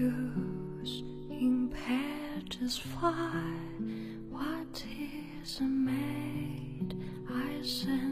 choose impaired as far what is made I send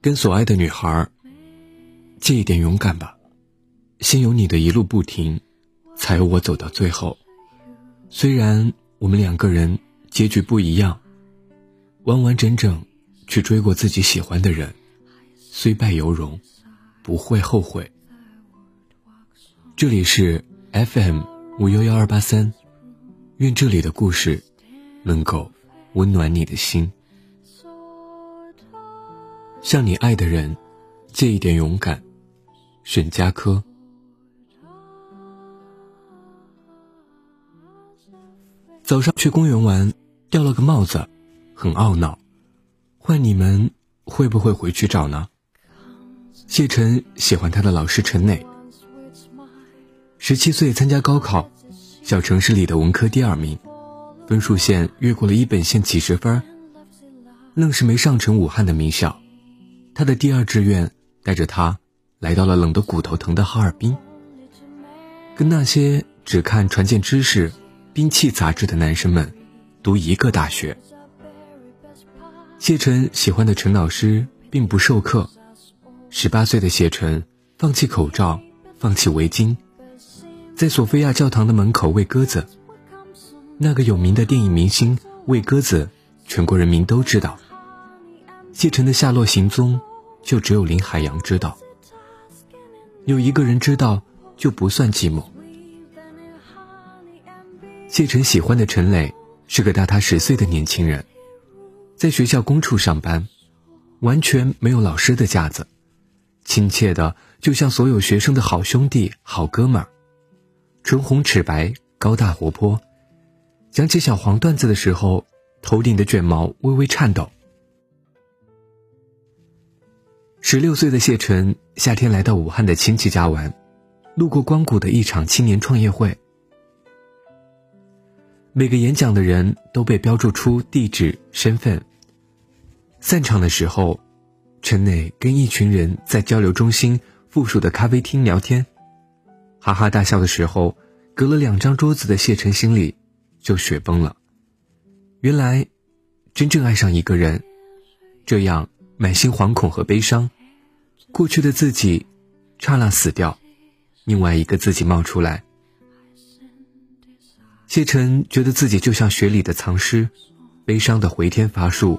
跟所爱的女孩借一点勇敢吧。先有你的一路不停，才有我走到最后。虽然我们两个人结局不一样，完完整整去追过自己喜欢的人，虽败犹荣，不会后悔。这里是 FM 五幺幺二八三，愿这里的故事能够温暖你的心。向你爱的人借一点勇敢，沈佳柯。早上去公园玩，掉了个帽子，很懊恼。换你们会不会回去找呢？谢晨喜欢他的老师陈磊，十七岁参加高考，小城市里的文科第二名，分数线越过了一本线几十分，愣是没上成武汉的名校。他的第二志愿带着他来到了冷得骨头疼的哈尔滨，跟那些只看船舰知识。兵器杂志的男生们读一个大学。谢晨喜欢的陈老师并不授课。十八岁的谢晨放弃口罩，放弃围巾，在索菲亚教堂的门口喂鸽子。那个有名的电影明星喂鸽子，全国人民都知道。谢晨的下落行踪，就只有林海洋知道。有一个人知道，就不算寂寞。谢晨喜欢的陈磊是个大他十岁的年轻人，在学校公处上班，完全没有老师的架子，亲切的就像所有学生的好兄弟、好哥们儿，唇红齿白，高大活泼，讲起小黄段子的时候，头顶的卷毛微微颤抖。十六岁的谢晨夏天来到武汉的亲戚家玩，路过光谷的一场青年创业会。每个演讲的人都被标注出地址、身份。散场的时候，陈磊跟一群人在交流中心附属的咖啡厅聊天，哈哈大笑的时候，隔了两张桌子的谢晨心里就雪崩了。原来，真正爱上一个人，这样满心惶恐和悲伤，过去的自己刹那死掉，另外一个自己冒出来。谢晨觉得自己就像雪里的藏尸，悲伤的回天乏术，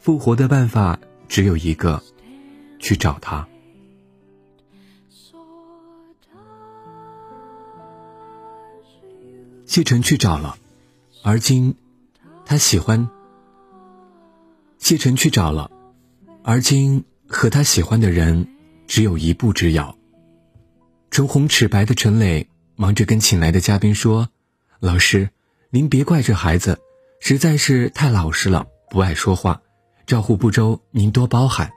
复活的办法只有一个，去找他。谢晨去找了，而今他喜欢。谢晨去找了，而今和他喜欢的人只有一步之遥。唇红齿白的陈磊忙着跟请来的嘉宾说。老师，您别怪这孩子，实在是太老实了，不爱说话，照顾不周，您多包涵。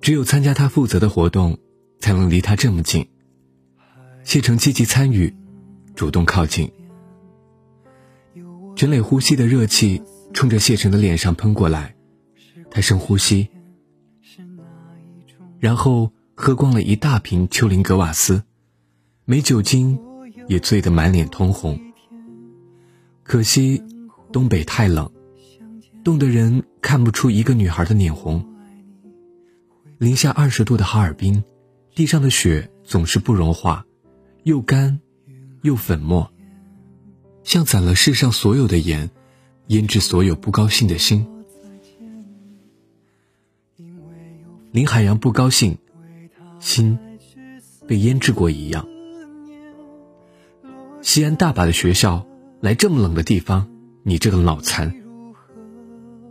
只有参加他负责的活动，才能离他这么近。谢成积极参与，主动靠近。陈磊呼吸的热气冲着谢成的脸上喷过来，他深呼吸，然后喝光了一大瓶丘林格瓦斯。没酒精，也醉得满脸通红。可惜，东北太冷，冻得人看不出一个女孩的脸红。零下二十度的哈尔滨，地上的雪总是不融化，又干，又粉末，像攒了世上所有的盐，腌制所有不高兴的心。林海洋不高兴，心被腌制过一样。西安大把的学校，来这么冷的地方，你这个脑残！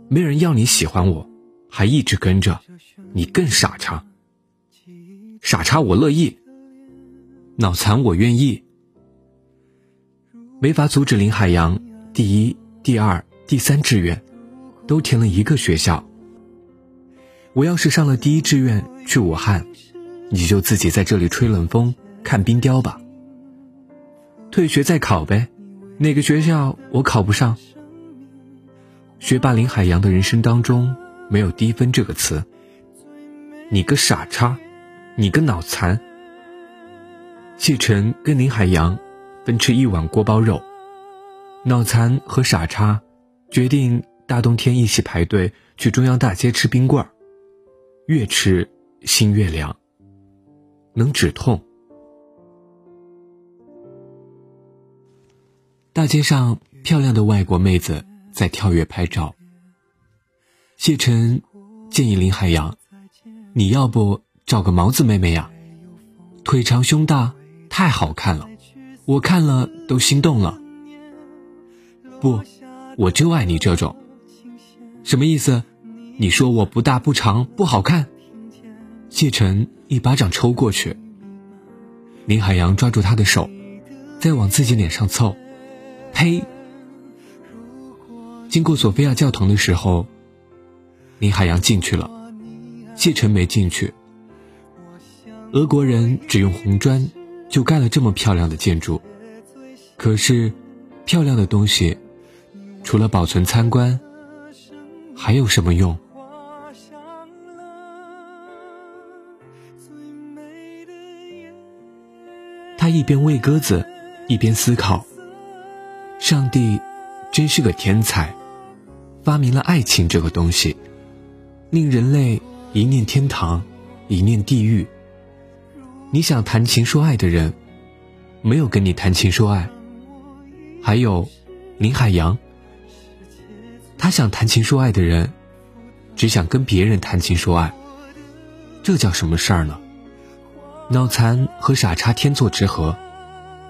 没人要你喜欢我，还一直跟着，你更傻叉。傻叉我乐意，脑残我愿意。没法阻止林海洋第一、第二、第三志愿，都填了一个学校。我要是上了第一志愿去武汉，你就自己在这里吹冷风看冰雕吧。退学再考呗，哪个学校我考不上？学霸林海洋的人生当中没有低分这个词。你个傻叉，你个脑残。谢晨跟林海洋分吃一碗锅包肉，脑残和傻叉决定大冬天一起排队去中央大街吃冰棍儿，越吃心越凉，能止痛。大街上漂亮的外国妹子在跳跃拍照，谢晨建议林海洋：“你要不找个毛子妹妹呀？腿长胸大。”太好看了，我看了都心动了。不，我就爱你这种。什么意思？你说我不大不长不好看？谢晨一巴掌抽过去。林海洋抓住他的手，再往自己脸上凑。呸！经过索菲亚教堂的时候，林海洋进去了，谢晨没进去。俄国人只用红砖。就盖了这么漂亮的建筑，可是，漂亮的东西，除了保存参观，还有什么用？他一边喂鸽子，一边思考：上帝真是个天才，发明了爱情这个东西，令人类一念天堂，一念地狱。你想谈情说爱的人，没有跟你谈情说爱。还有林海洋，他想谈情说爱的人，只想跟别人谈情说爱。这叫什么事儿呢？脑残和傻叉天作之合，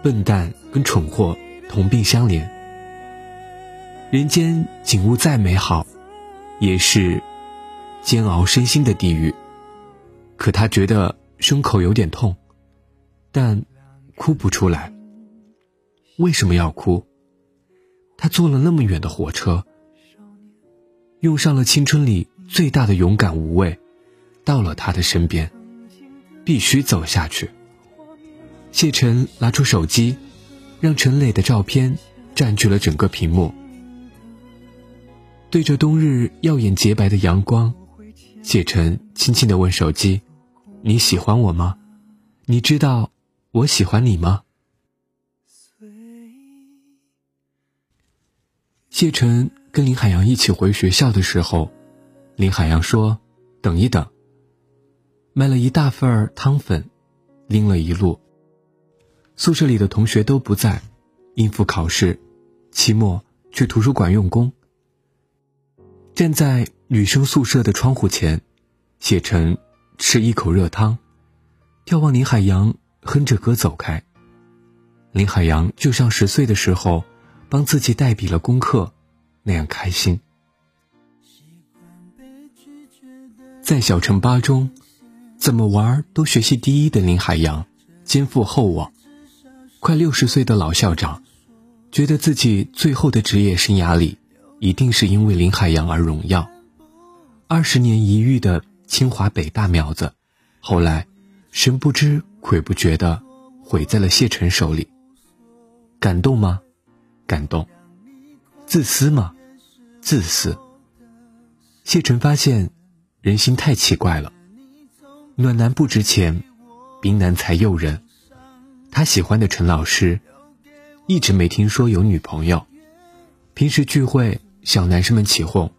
笨蛋跟蠢货同病相怜。人间景物再美好，也是煎熬身心的地狱。可他觉得。胸口有点痛，但哭不出来。为什么要哭？他坐了那么远的火车，用上了青春里最大的勇敢无畏，到了他的身边，必须走下去。谢晨拿出手机，让陈磊的照片占据了整个屏幕。对着冬日耀眼洁白的阳光，谢晨轻轻地问手机。你喜欢我吗？你知道我喜欢你吗？谢晨跟林海洋一起回学校的时候，林海洋说：“等一等。”买了一大份汤粉，拎了一路。宿舍里的同学都不在，应付考试，期末去图书馆用功。站在女生宿舍的窗户前，谢晨。吃一口热汤，眺望林海洋哼着歌走开。林海洋就像十岁的时候，帮自己代笔了功课，那样开心。在小城八中，怎么玩都学习第一的林海洋，肩负厚望。快六十岁的老校长，觉得自己最后的职业生涯里，一定是因为林海洋而荣耀。二十年一遇的。清华北大苗子，后来神不知鬼不觉的毁在了谢晨手里。感动吗？感动。自私吗？自私。谢晨发现，人心太奇怪了。暖男不值钱，冰男才诱人。他喜欢的陈老师，一直没听说有女朋友。平时聚会，小男生们起哄，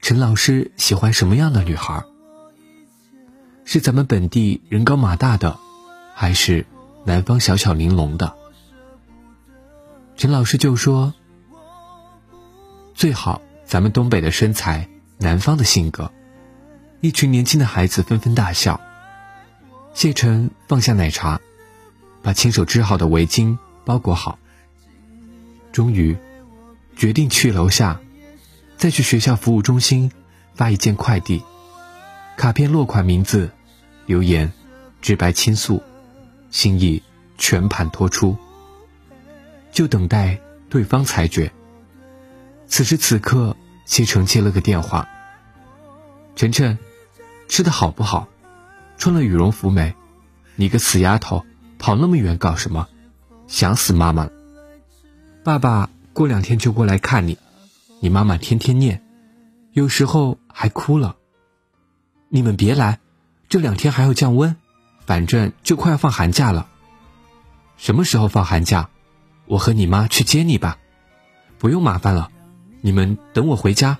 陈老师喜欢什么样的女孩？是咱们本地人高马大的，还是南方小巧玲珑的？陈老师就说：“最好咱们东北的身材，南方的性格。”一群年轻的孩子纷纷大笑。谢晨放下奶茶，把亲手织好的围巾包裹好。终于，决定去楼下，再去学校服务中心发一件快递。卡片落款名字，留言直白倾诉，心意全盘托出，就等待对方裁决。此时此刻，谢成接了个电话：“晨晨，吃的好不好？穿了羽绒服没？你个死丫头，跑那么远搞什么？想死妈妈了！爸爸过两天就过来看你，你妈妈天天念，有时候还哭了。你们别来，这两天还要降温，反正就快要放寒假了。什么时候放寒假？我和你妈去接你吧，不用麻烦了。”你们等我回家。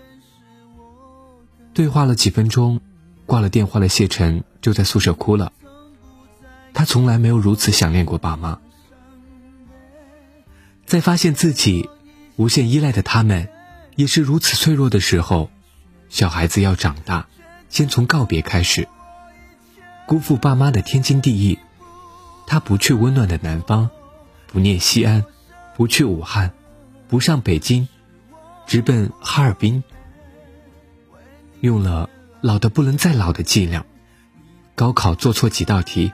对话了几分钟，挂了电话的谢晨就在宿舍哭了。他从来没有如此想念过爸妈。在发现自己无限依赖的他们，也是如此脆弱的时候，小孩子要长大，先从告别开始。辜负爸妈的天经地义，他不去温暖的南方，不念西安，不去武汉，不上北京。直奔哈尔滨，用了老的不能再老的伎俩。高考做错几道题，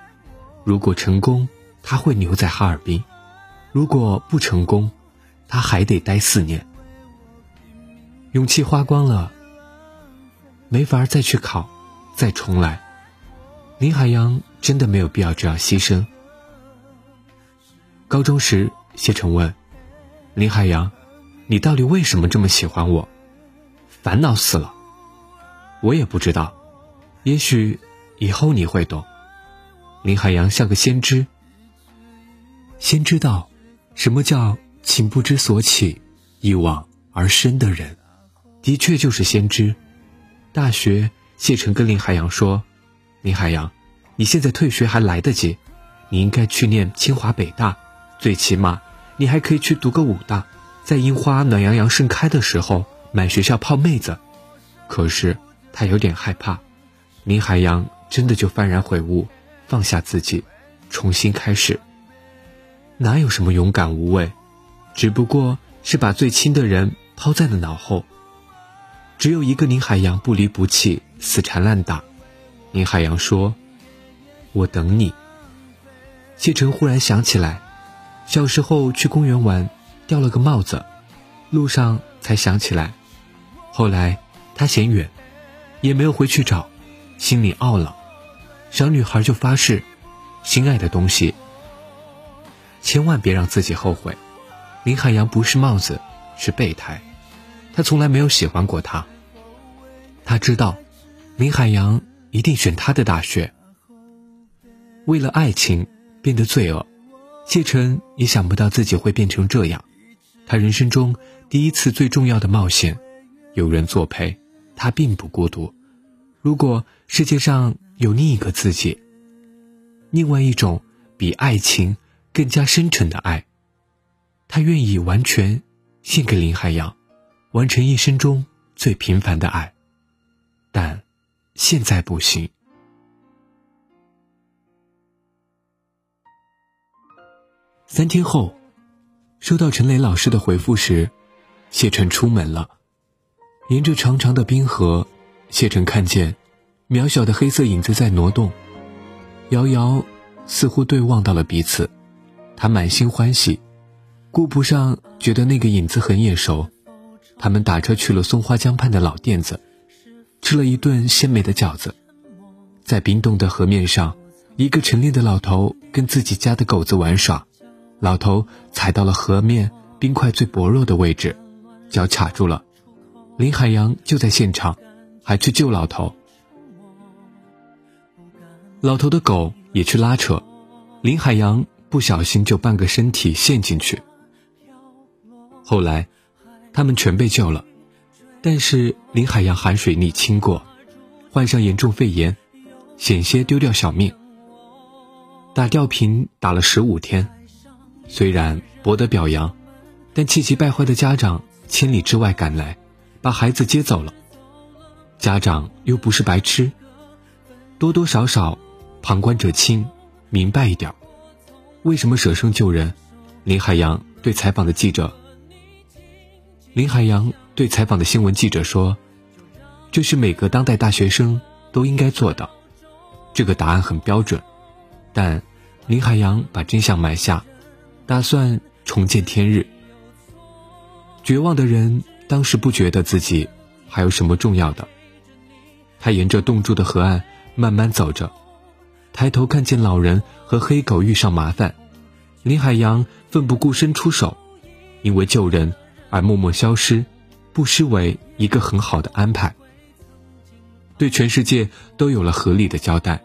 如果成功，他会留在哈尔滨；如果不成功，他还得待四年。勇气花光了，没法再去考，再重来。林海洋真的没有必要这样牺牲。高中时，谢晨问林海洋。你到底为什么这么喜欢我？烦恼死了。我也不知道，也许以后你会懂。林海洋像个先知，先知道什么叫情不知所起，一往而深的人，的确就是先知。大学，谢晨跟林海洋说：“林海洋，你现在退学还来得及，你应该去念清华北大，最起码你还可以去读个武大。”在樱花暖洋洋盛开的时候，满学校泡妹子。可是他有点害怕，林海洋真的就幡然悔悟，放下自己，重新开始。哪有什么勇敢无畏，只不过是把最亲的人抛在了脑后。只有一个林海洋不离不弃，死缠烂打。林海洋说：“我等你。”谢晨忽然想起来，小时候去公园玩。掉了个帽子，路上才想起来。后来他嫌远，也没有回去找，心里懊恼。小女孩就发誓，心爱的东西，千万别让自己后悔。林海洋不是帽子，是备胎。他从来没有喜欢过他。他知道，林海洋一定选他的大学。为了爱情变得罪恶，谢晨也想不到自己会变成这样。他人生中第一次最重要的冒险，有人作陪，他并不孤独。如果世界上有另一个自己，另外一种比爱情更加深沉的爱，他愿意完全献给林海洋，完成一生中最平凡的爱。但现在不行。三天后。收到陈磊老师的回复时，谢晨出门了。沿着长长的冰河，谢晨看见渺小的黑色影子在挪动，遥遥似乎对望到了彼此。他满心欢喜，顾不上觉得那个影子很眼熟。他们打车去了松花江畔的老店子，吃了一顿鲜美的饺子。在冰冻的河面上，一个晨练的老头跟自己家的狗子玩耍。老头踩到了河面冰块最薄弱的位置，脚卡住了。林海洋就在现场，还去救老头。老头的狗也去拉扯，林海洋不小心就半个身体陷进去。后来，他们全被救了，但是林海洋含水逆亲过，患上严重肺炎，险些丢掉小命。打吊瓶打了十五天。虽然博得表扬，但气急败坏的家长千里之外赶来，把孩子接走了。家长又不是白痴，多多少少旁观者清，明白一点为什么舍生救人？林海洋对采访的记者，林海洋对采访的新闻记者说：“这是每个当代大学生都应该做的。”这个答案很标准，但林海洋把真相埋下。打算重见天日。绝望的人当时不觉得自己还有什么重要的。他沿着冻住的河岸慢慢走着，抬头看见老人和黑狗遇上麻烦，林海洋奋不顾身出手，因为救人而默默消失，不失为一个很好的安排。对全世界都有了合理的交代。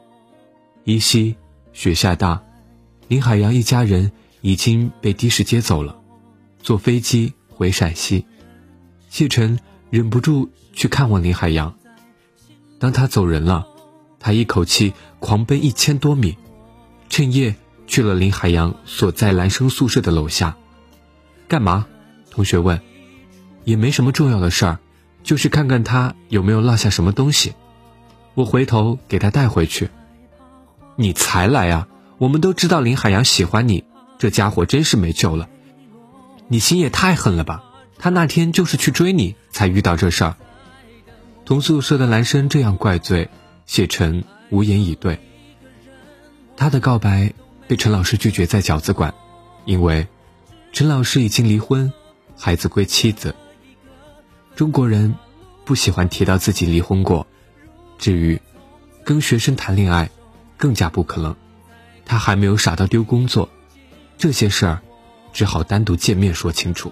依稀雪下大，林海洋一家人已经被的士接走了，坐飞机回陕西。谢晨忍不住去看望林海洋。当他走人了，他一口气狂奔一千多米，趁夜去了林海洋所在男生宿舍的楼下。干嘛？同学问。也没什么重要的事儿，就是看看他有没有落下什么东西。我回头给他带回去。你才来啊！我们都知道林海洋喜欢你，这家伙真是没救了。你心也太狠了吧！他那天就是去追你，才遇到这事儿。同宿舍的男生这样怪罪，谢晨无言以对。他的告白被陈老师拒绝在饺子馆，因为陈老师已经离婚，孩子归妻子。中国人不喜欢提到自己离婚过。至于跟学生谈恋爱，更加不可能。他还没有傻到丢工作，这些事儿只好单独见面说清楚。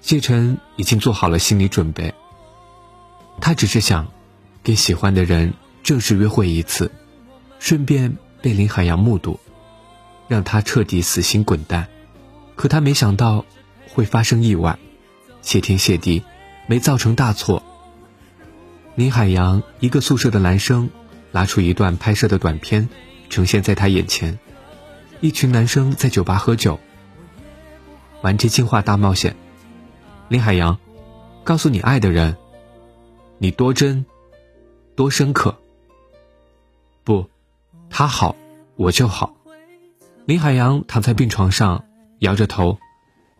谢晨已经做好了心理准备，他只是想给喜欢的人正式约会一次，顺便被林海洋目睹，让他彻底死心滚蛋。可他没想到会发生意外，谢天谢地，没造成大错。林海洋一个宿舍的男生，拿出一段拍摄的短片，呈现在他眼前。一群男生在酒吧喝酒，玩真心话大冒险。林海洋，告诉你爱的人，你多真，多深刻。不，他好，我就好。林海洋躺在病床上，摇着头。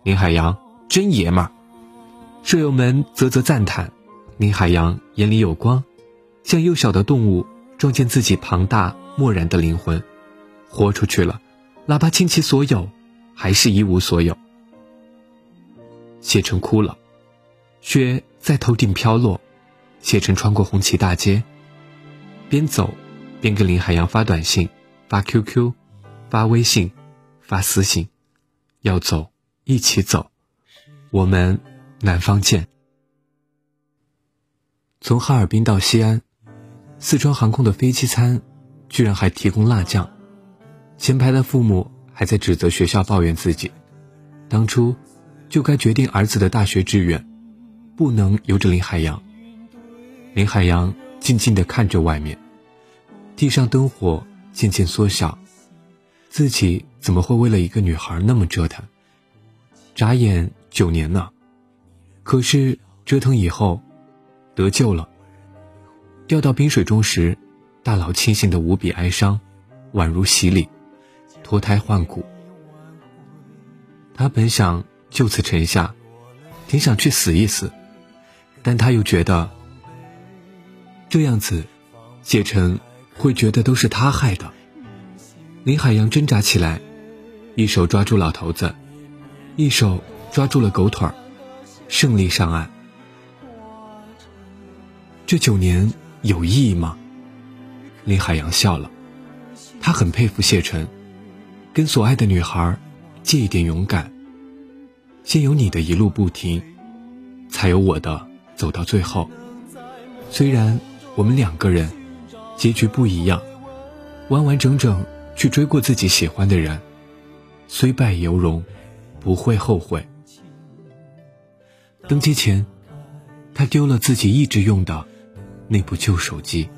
林海洋真爷们儿，舍友们啧啧赞叹。林海洋眼里有光，像幼小的动物撞见自己庞大漠然的灵魂，豁出去了，哪怕倾其所有，还是一无所有。谢晨哭了，雪在头顶飘落，谢晨穿过红旗大街，边走边给林海洋发短信、发 QQ、发微信、发私信，要走一起走，我们南方见。从哈尔滨到西安，四川航空的飞机餐居然还提供辣酱。前排的父母还在指责学校抱怨自己，当初就该决定儿子的大学志愿，不能由着林海洋。林海洋静静地看着外面，地上灯火渐渐缩小，自己怎么会为了一个女孩那么折腾？眨眼九年了，可是折腾以后。得救了。掉到冰水中时，大脑清醒的无比哀伤，宛如洗礼，脱胎换骨。他本想就此沉下，挺想去死一死，但他又觉得这样子，谢晨会觉得都是他害的。林海洋挣扎起来，一手抓住老头子，一手抓住了狗腿儿，胜利上岸。这九年有意义吗？林海洋笑了，他很佩服谢晨，跟所爱的女孩借一点勇敢。先有你的一路不停，才有我的走到最后。虽然我们两个人结局不一样，完完整整去追过自己喜欢的人，虽败犹荣，不会后悔。登机前，他丢了自己一直用的。那部旧手机。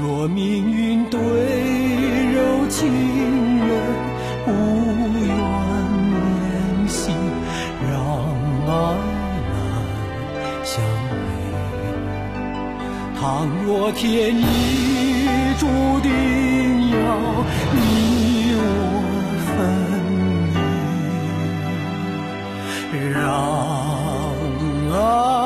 若命运对柔情人无缘联系，让爱难相随。倘若天意注定要你我分离，让爱。